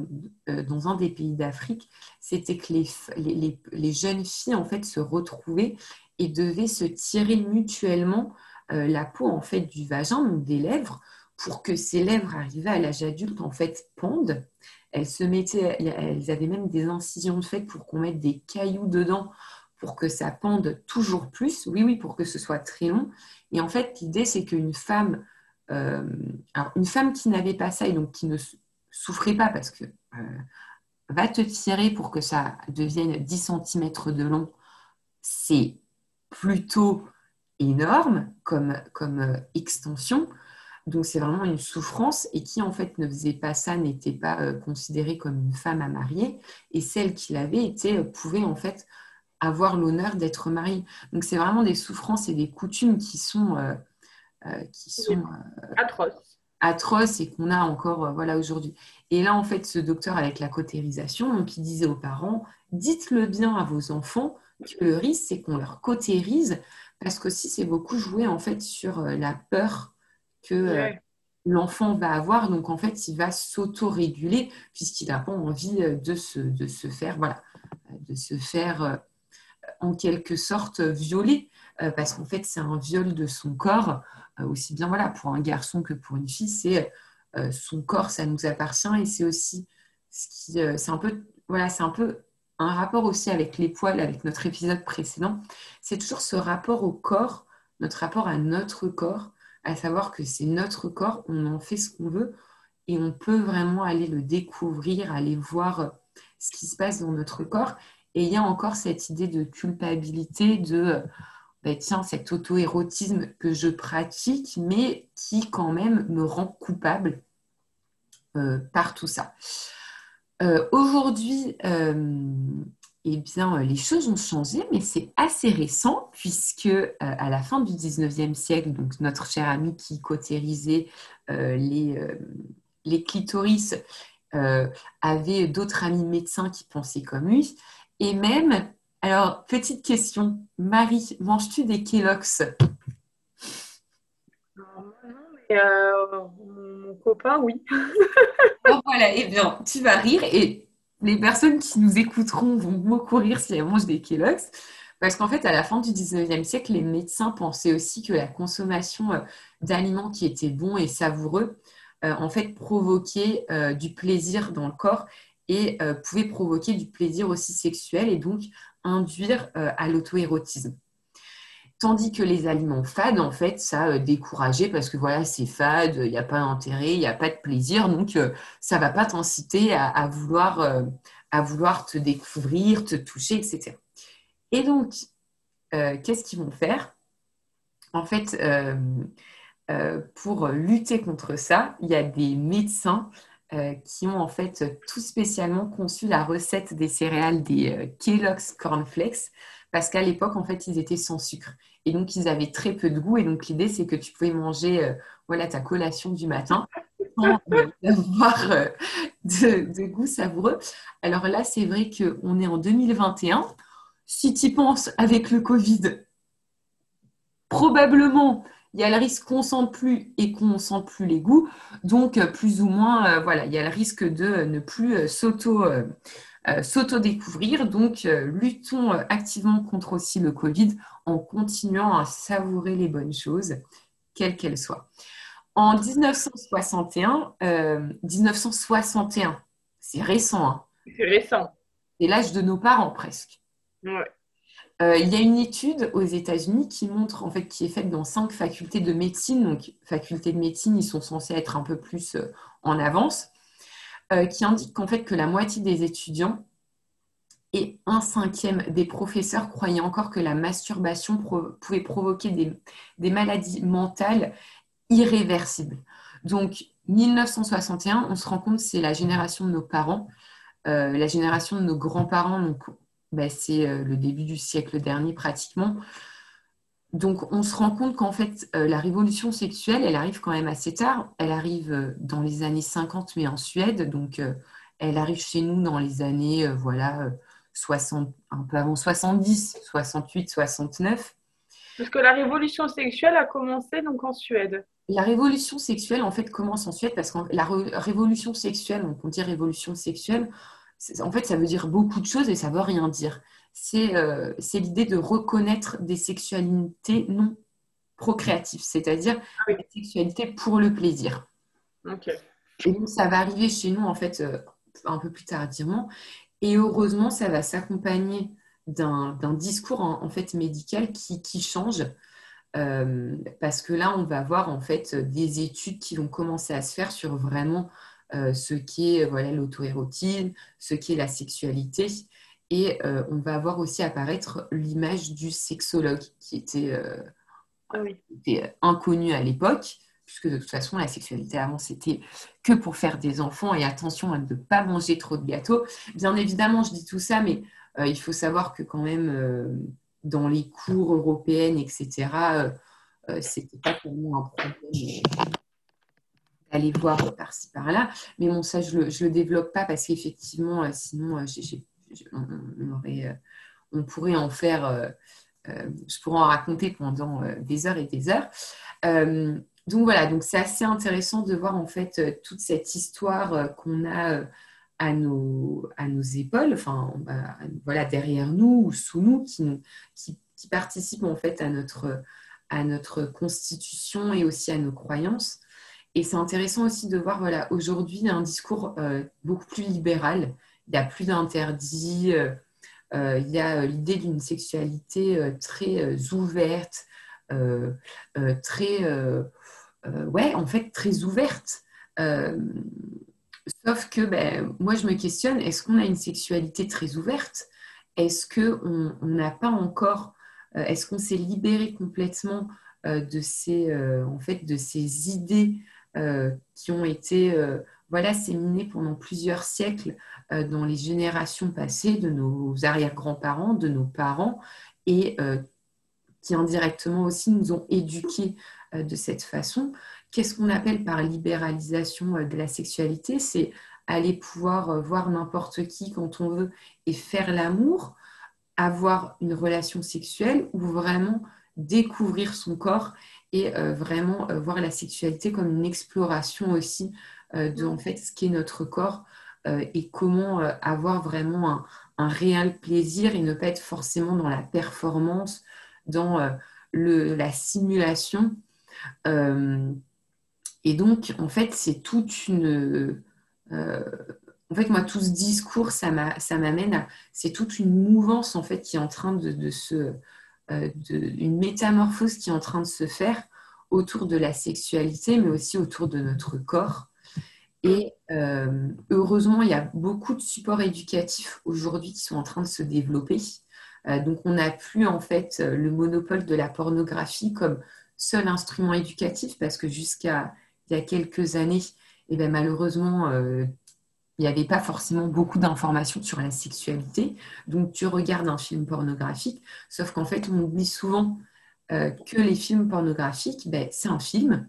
dans un des pays d'Afrique, c'était que les, les, les, jeunes filles, en fait, se retrouvaient et devaient se tirer mutuellement la peau, en fait, du vagin, des lèvres, pour que ces lèvres, arrivées à l'âge adulte, en fait, pendent. Elles se mettaient, elles avaient même des incisions de fait pour qu'on mette des cailloux dedans pour que ça pende toujours plus. Oui, oui, pour que ce soit très long. Et en fait, l'idée, c'est qu'une femme euh, une femme qui n'avait pas ça et donc qui ne souffrait pas parce que euh, va te tirer pour que ça devienne 10 cm de long, c'est plutôt énorme comme, comme euh, extension. Donc c'est vraiment une souffrance et qui en fait ne faisait pas ça n'était pas considérée comme une femme à marier et celle qui l'avait été pouvait en fait avoir l'honneur d'être mariée. Donc c'est vraiment des souffrances et des coutumes qui sont euh, qui sont euh, atroces atroces et qu'on a encore euh, voilà aujourd'hui. Et là, en fait, ce docteur avec la cautérisation, donc, il disait aux parents, dites-le bien à vos enfants que le risque, c'est qu'on leur cautérise parce que si c'est beaucoup joué en fait sur la peur que l'enfant va avoir. Donc, en fait, il va s'auto-réguler puisqu'il n'a pas envie de se, de se faire, voilà, de se faire en quelque sorte violer parce qu'en fait, c'est un viol de son corps euh, aussi bien voilà, pour un garçon que pour une fille, c'est euh, son corps, ça nous appartient et c'est aussi ce qui, euh, c'est un peu, voilà, c'est un peu un rapport aussi avec les poils, avec notre épisode précédent. C'est toujours ce rapport au corps, notre rapport à notre corps, à savoir que c'est notre corps, on en fait ce qu'on veut et on peut vraiment aller le découvrir, aller voir ce qui se passe dans notre corps. Et il y a encore cette idée de culpabilité, de ben, tiens, cet auto-érotisme que je pratique, mais qui quand même me rend coupable euh, par tout ça. Euh, aujourd'hui, euh, eh bien, les choses ont changé, mais c'est assez récent, puisque à la fin du 19e siècle, donc notre cher ami qui cautérisait les, les clitoris avait d'autres amis médecins qui pensaient comme lui, et même alors, petite question. Marie, manges-tu des Kellogg's? Euh, mon copain, oui. [laughs] voilà, et eh bien, tu vas rire et les personnes qui nous écouteront vont beaucoup rire si elles mangent des Kellogg's. Parce qu'en fait, à la fin du 19e siècle, les médecins pensaient aussi que la consommation euh, d'aliments qui étaient bons et savoureux, euh, en fait, provoquait du plaisir dans le corps et pouvait provoquer du plaisir aussi sexuel et donc induire euh, à l'auto-érotisme. Tandis que les aliments fades, en fait, ça euh, décourageait parce que voilà, c'est fade, il n'y a pas d'intérêt, il n'y a pas de plaisir, donc euh, ça ne va pas t'inciter à, vouloir, à vouloir te découvrir, te toucher, etc. Et donc, qu'est-ce qu'ils vont faire? En fait, pour lutter contre ça, il y a des médecins euh, qui ont en fait tout spécialement conçu la recette des céréales des euh, Kellogg's Cornflakes parce qu'à l'époque, en fait, ils étaient sans sucre. Et donc, ils avaient très peu de goût. Et donc, l'idée, c'est que tu pouvais manger euh, voilà, ta collation du matin [laughs] sans avoir de, goût savoureux. Alors là, c'est vrai qu'on est en 2021. Si tu y penses avec le Covid, probablement, il y a le risque qu'on ne sente plus et qu'on ne sente plus les goûts. Donc, plus ou moins, euh, voilà, il y a le risque de ne plus euh, s'auto... Euh, s'auto-découvrir. Donc, luttons activement contre aussi le Covid en continuant à savourer les bonnes choses, quelles qu'elles soient. En 1961, 1961, c'est récent. Hein. C'est récent. C'est l'âge de nos parents presque. Ouais. Euh, il y a une étude aux États-Unis qui montre, en fait, qui est faite dans cinq facultés de médecine. Donc, facultés de médecine, ils sont censés être un peu plus euh, en avance, euh, qui indique qu'en fait, que la moitié des étudiants et un cinquième des professeurs croyaient encore que la masturbation pouvait provoquer des, maladies mentales irréversibles. Donc, 1961, on se rend compte, c'est la génération de nos parents, la génération de nos grands-parents. Donc, bah, c'est euh, le début du siècle dernier pratiquement. Donc on se rend compte qu'en fait, euh, la révolution sexuelle, elle arrive quand même assez tard. Elle arrive euh, dans les années 50, mais en Suède. Donc elle arrive chez nous dans les années, voilà, 60, un peu avant 70, 68, 69. Parce que la révolution sexuelle a commencé donc en Suède. La révolution sexuelle, en fait, commence en Suède parce que la révolution sexuelle, donc on dit révolution sexuelle, en fait, ça veut dire beaucoup de choses et ça veut rien dire. C'est euh, l'idée de reconnaître des sexualités non procréatives, c'est-à-dire ah des sexualités pour le plaisir. Et donc, ça va arriver chez nous, en fait, euh, un peu plus tardivement. Et heureusement, ça va s'accompagner d'un discours, en, fait, médical qui, qui change. Euh, parce que là, on va voir, en fait, des études qui vont commencer à se faire sur vraiment euh, ce qui est voilà l'auto-érotisme, ce qui est la sexualité. Et euh, on va voir aussi apparaître l'image du sexologue qui était, euh, ah inconnu à l'époque, puisque de toute façon, la sexualité avant, c'était que pour faire des enfants et attention à ne pas manger trop de gâteaux. Bien évidemment, je dis tout ça, mais il faut savoir que quand même, dans les cours européennes, etc., c'était pas tellement un problème aller voir par-ci par-là. Mais bon, ça, je ne le, développe pas parce qu'effectivement, euh, sinon, euh, euh, on, pourrait en faire, je pourrais en raconter pendant des heures et des heures. donc voilà, donc c'est assez intéressant de voir en fait toute cette histoire qu'on a à nos, à nos épaules, enfin bah, voilà derrière nous ou sous nous, qui, qui, participent en fait à notre, à notre constitution et aussi à nos croyances. Et c'est intéressant aussi de voir, voilà, aujourd'hui, un discours euh, beaucoup plus libéral. Il n'y a plus d'interdits. Euh, euh, il y a l'idée d'une sexualité très ouverte, très, ouais, en fait, très ouverte. sauf que, ben, moi, je me questionne, est-ce qu'on a une sexualité très ouverte? Est-ce qu'on n'a pas encore, est-ce qu'on s'est libéré complètement de ces, en fait, de ces idées euh, qui ont été euh, voilà, séminés pendant plusieurs siècles euh, dans les générations passées de nos arrière-grands-parents, de nos parents, et qui indirectement aussi nous ont éduqués de cette façon. Qu'est-ce qu'on appelle par libéralisation de la sexualité? C'est aller pouvoir voir n'importe qui quand on veut et faire l'amour, avoir une relation sexuelle ou vraiment découvrir son corps et euh, vraiment euh, voir la sexualité comme une exploration aussi euh, de en fait ce qu'est notre corps et comment avoir vraiment un, réel plaisir et ne pas être forcément dans la performance, dans la simulation. et donc, en fait, c'est toute une... en fait, moi, tout ce discours, ça m'amène à... C'est toute une mouvance, en fait, qui est en train de, de se euh, une métamorphose qui est en train de se faire autour de la sexualité, mais aussi autour de notre corps. Et euh, heureusement, il y a beaucoup de supports éducatifs aujourd'hui qui sont en train de se développer. Euh, donc, on n'a plus en fait le monopole de la pornographie comme seul instrument éducatif, parce que jusqu'à il y a quelques années, et eh bien, malheureusement, il n'y avait pas forcément beaucoup d'informations sur la sexualité. Donc tu regardes un film pornographique, sauf qu'en fait on oublie souvent euh, que les films pornographiques, ben, c'est un film,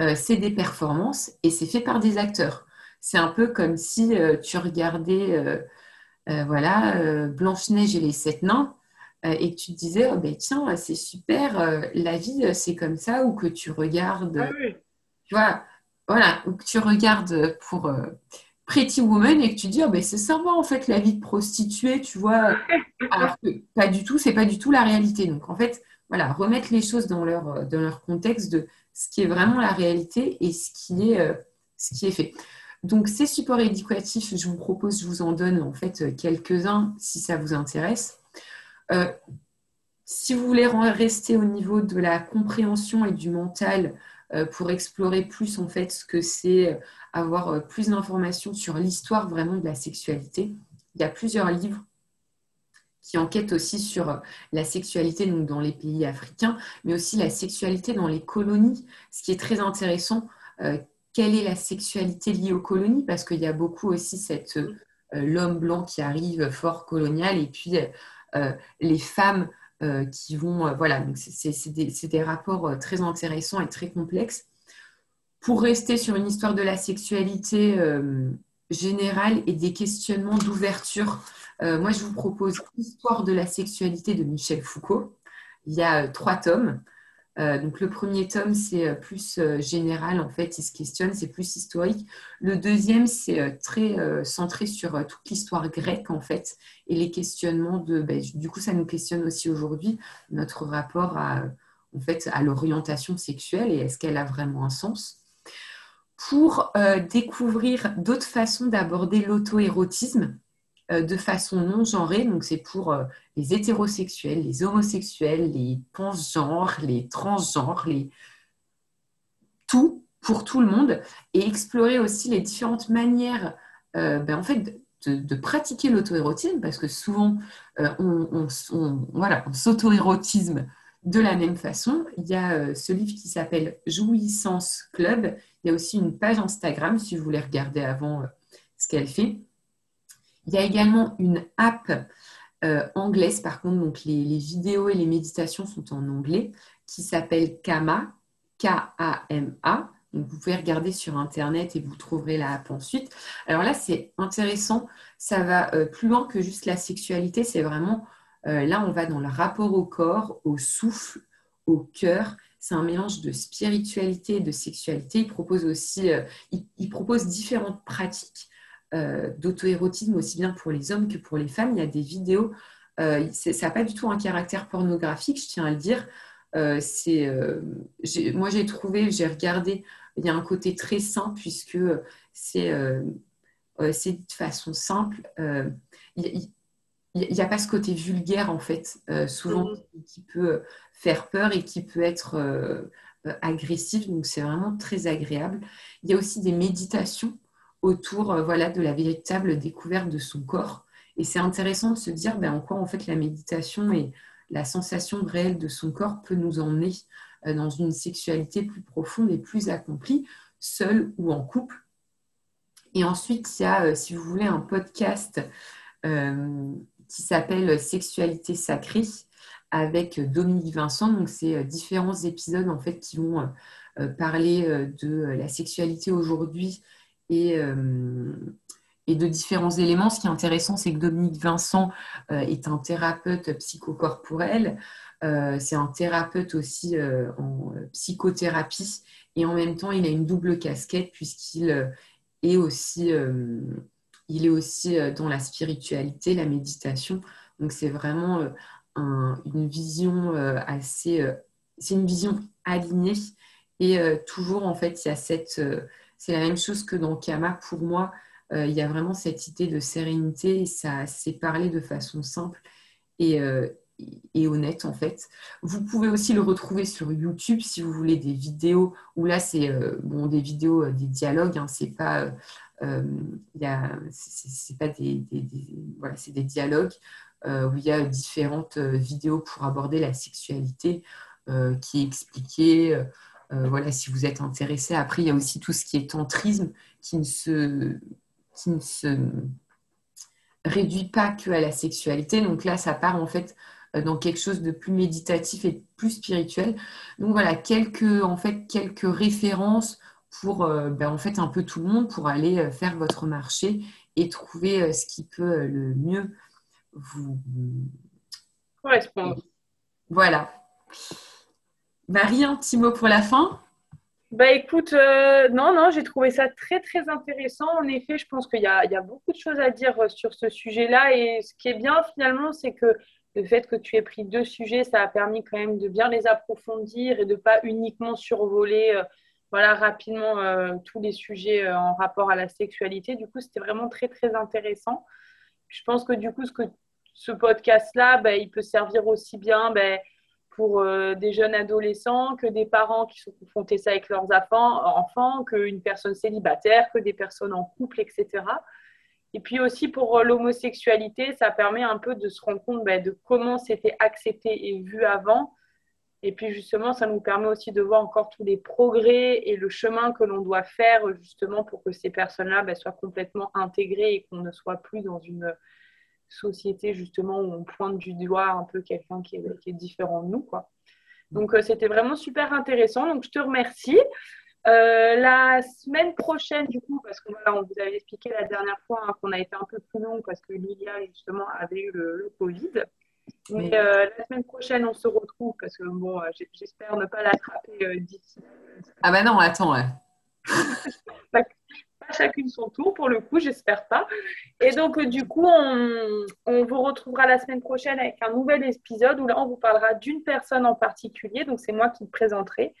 euh, c'est des performances et c'est fait par des acteurs. c'est un peu comme si tu regardais, voilà, Blanche-Neige et les sept nains et que tu te disais, oh, ben, tiens, c'est super, la vie, c'est comme ça, ou que tu regardes, ah tu vois, voilà, ou que tu regardes pour Pretty Woman et que tu dis, oh, ben, c'est sympa en fait la vie de prostituée, tu vois, [laughs] alors que pas du tout, c'est pas du tout la réalité. Donc en fait, voilà, remettre les choses dans leur, dans leur contexte de ce qui est vraiment la réalité et ce qui est, euh, ce qui est fait. Donc ces supports éducatifs, je vous propose, je vous en donne en fait quelques-uns si ça vous intéresse. Euh, si vous voulez rester au niveau de la compréhension et du mental, euh, pour explorer plus en fait ce que c'est avoir plus d'informations sur l'histoire vraiment de la sexualité. Il y a plusieurs livres qui enquêtent aussi sur la sexualité donc dans les pays africains, mais aussi la sexualité dans les colonies, ce qui est très intéressant. quelle est la sexualité liée aux colonies? Parce qu'il y a beaucoup aussi cette l'homme blanc qui arrive fort colonial et puis les femmes euh, qui vont, euh, voilà, donc c'est des, rapports euh, très intéressants et très complexes. Pour rester sur une histoire de la sexualité générale et des questionnements d'ouverture, moi je vous propose Histoire de la sexualité de Michel Foucault. Il y a trois tomes. Euh, donc le premier tome, c'est euh, plus euh, général, en fait, il se questionne, c'est plus historique. Le deuxième, c'est très centré sur toute l'histoire grecque, en fait, et les questionnements de... Ben, du coup, ça nous questionne aussi aujourd'hui, notre rapport à, en fait, à l'orientation sexuelle et est-ce qu'elle a vraiment un sens pour découvrir d'autres façons d'aborder l'auto-érotisme, euh, de façon non genrée. Donc, c'est pour euh, les hétérosexuels, les homosexuels, les pansgenres, les transgenres, les... tout pour tout le monde et explorer aussi les différentes manières euh, ben, en fait, de, pratiquer l'auto-érotisme parce que souvent on, voilà, on s'auto-érotisme de la même façon. Il y a ce livre qui s'appelle Jouissance Club. Il y a aussi une page Instagram si vous voulez regarder avant ce qu'elle fait. Il y a également une app euh, anglaise, par contre, donc les, vidéos et les méditations sont en anglais, qui s'appelle Kama, K-A-M-A. Donc vous pouvez regarder sur Internet et vous trouverez la app ensuite. Alors là, c'est intéressant, ça va euh, plus loin que juste la sexualité, c'est vraiment, euh, là, on va dans le rapport au corps, au souffle, au cœur. C'est un mélange de spiritualité et de sexualité. Il propose aussi, il propose différentes pratiques d'auto-érotisme aussi bien pour les hommes que pour les femmes. Il y a des vidéos, euh, ça n'a pas du tout un caractère pornographique, je tiens à le dire. Euh, moi, j'ai trouvé, j'ai regardé, il y a un côté très simple puisque c'est de façon simple. il n'y a pas ce côté vulgaire en fait, souvent mm-hmm. qui peut faire peur et qui peut être agressif, donc c'est vraiment très agréable. Il y a aussi des méditations autour euh, voilà, de la véritable découverte de son corps. Et c'est intéressant de se dire ben, en quoi en fait la méditation et la sensation réelle de son corps peut nous emmener euh, dans une sexualité plus profonde et plus accomplie, seule ou en couple. Et ensuite, il y a, euh, si vous voulez, un podcast qui s'appelle Sexualité sacrée avec Dominique Vincent. Donc, c'est différents épisodes en fait qui vont parler de la sexualité aujourd'hui euh, et, de différents éléments. Ce qui est intéressant, c'est que Dominique Vincent euh, est un thérapeute psychocorporel. Euh, c'est un thérapeute aussi en psychothérapie et en même temps, il a une double casquette puisqu'il est aussi, il est aussi dans la spiritualité, la méditation. Donc, c'est vraiment une vision assez, c'est une vision alignée et toujours en fait, il y a cette c'est la même chose que dans Kama. Pour moi, euh, il y a vraiment cette idée de sérénité ça s'est parlé de façon simple et, euh, et, honnête en fait. Vous pouvez aussi le retrouver sur YouTube si vous voulez des vidéos où là c'est euh, bon des vidéos, des dialogues. Hein, c'est pas c'est pas des, voilà c'est des dialogues où il y a différentes vidéos pour aborder la sexualité qui est expliquée. Euh, voilà, si vous êtes intéressé. Après, il y a aussi tout ce qui est tantrisme qui ne se, qui ne se réduit pas que à la sexualité. Donc là, ça part en fait euh, dans quelque chose de plus méditatif et plus spirituel. Donc voilà, quelques, en fait, quelques références pour ben, en fait un peu tout le monde pour aller faire votre marché et trouver ce qui peut le mieux vous correspondre. Voilà. Marie, un petit mot pour la fin? Bah écoute, euh, non, non, j'ai trouvé ça très, très intéressant. En effet, je pense qu'il y, y a, beaucoup de choses à dire euh, sur ce sujet-là. Et ce qui est bien finalement, c'est que le fait que tu aies pris deux sujets, ça a permis quand même de bien les approfondir et de pas uniquement survoler euh, voilà, rapidement tous les sujets en rapport à la sexualité. Du coup, c'était vraiment très, très intéressant. Je pense que du coup, ce, ce podcast-là, bah, il peut servir aussi bien. Bah, pour euh, des jeunes adolescents, que des parents qui sont confrontés ça avec leurs enfants, qu'une personne célibataire, que des personnes en couple, etc. Et puis aussi pour euh, l'homosexualité, ça permet un peu de se rendre compte ben, de comment c'était accepté et vu avant. Et puis justement, ça nous permet aussi de voir encore tous les progrès et le chemin que l'on doit faire justement pour que ces personnes-là ben, soient complètement intégrées et qu'on ne soit plus dans une société justement où on pointe du doigt un peu quelqu'un qui, est, différent de nous. Quoi. Donc euh, c'était vraiment super intéressant. Donc je te remercie. Euh, la semaine prochaine, du coup, parce qu'on on vous avait expliqué la dernière fois hein, qu'on a été un peu plus long parce que Lilia justement avait eu le, Covid. Mais euh, la semaine prochaine, on se retrouve parce que bon, j'espère ne pas l'attraper d'ici. Ah bah non, attends, ouais. [laughs] chacune son tour pour le coup, j'espère pas. Et donc, euh, du coup, on, on, vous retrouvera la semaine prochaine avec un nouvel épisode où là, on vous parlera d'une personne en particulier. Donc, c'est moi qui me présenterai.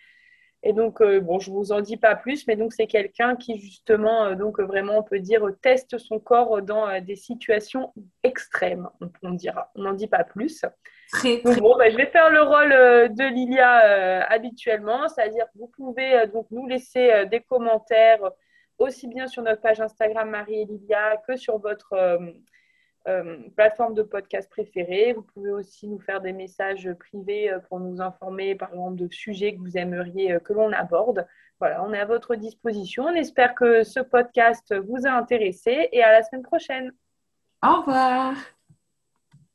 Et donc, euh, bon, je vous en dis pas plus, mais donc c'est quelqu'un qui justement, euh, donc vraiment, on peut dire, teste son corps dans des situations extrêmes, on, dira. On n'en dit pas plus. Très, bon, bah, je vais faire le rôle de Lilia habituellement, c'est-à-dire vous pouvez donc nous laisser des commentaires aussi bien sur notre page Instagram Marie et Lilia que sur votre euh, euh, plateforme de podcast préférée. Vous pouvez aussi nous faire des messages privés euh, pour nous informer, par exemple, de sujets que vous aimeriez que l'on aborde. Voilà, on est à votre disposition. On espère que ce podcast vous a intéressé et à la semaine prochaine. Au revoir.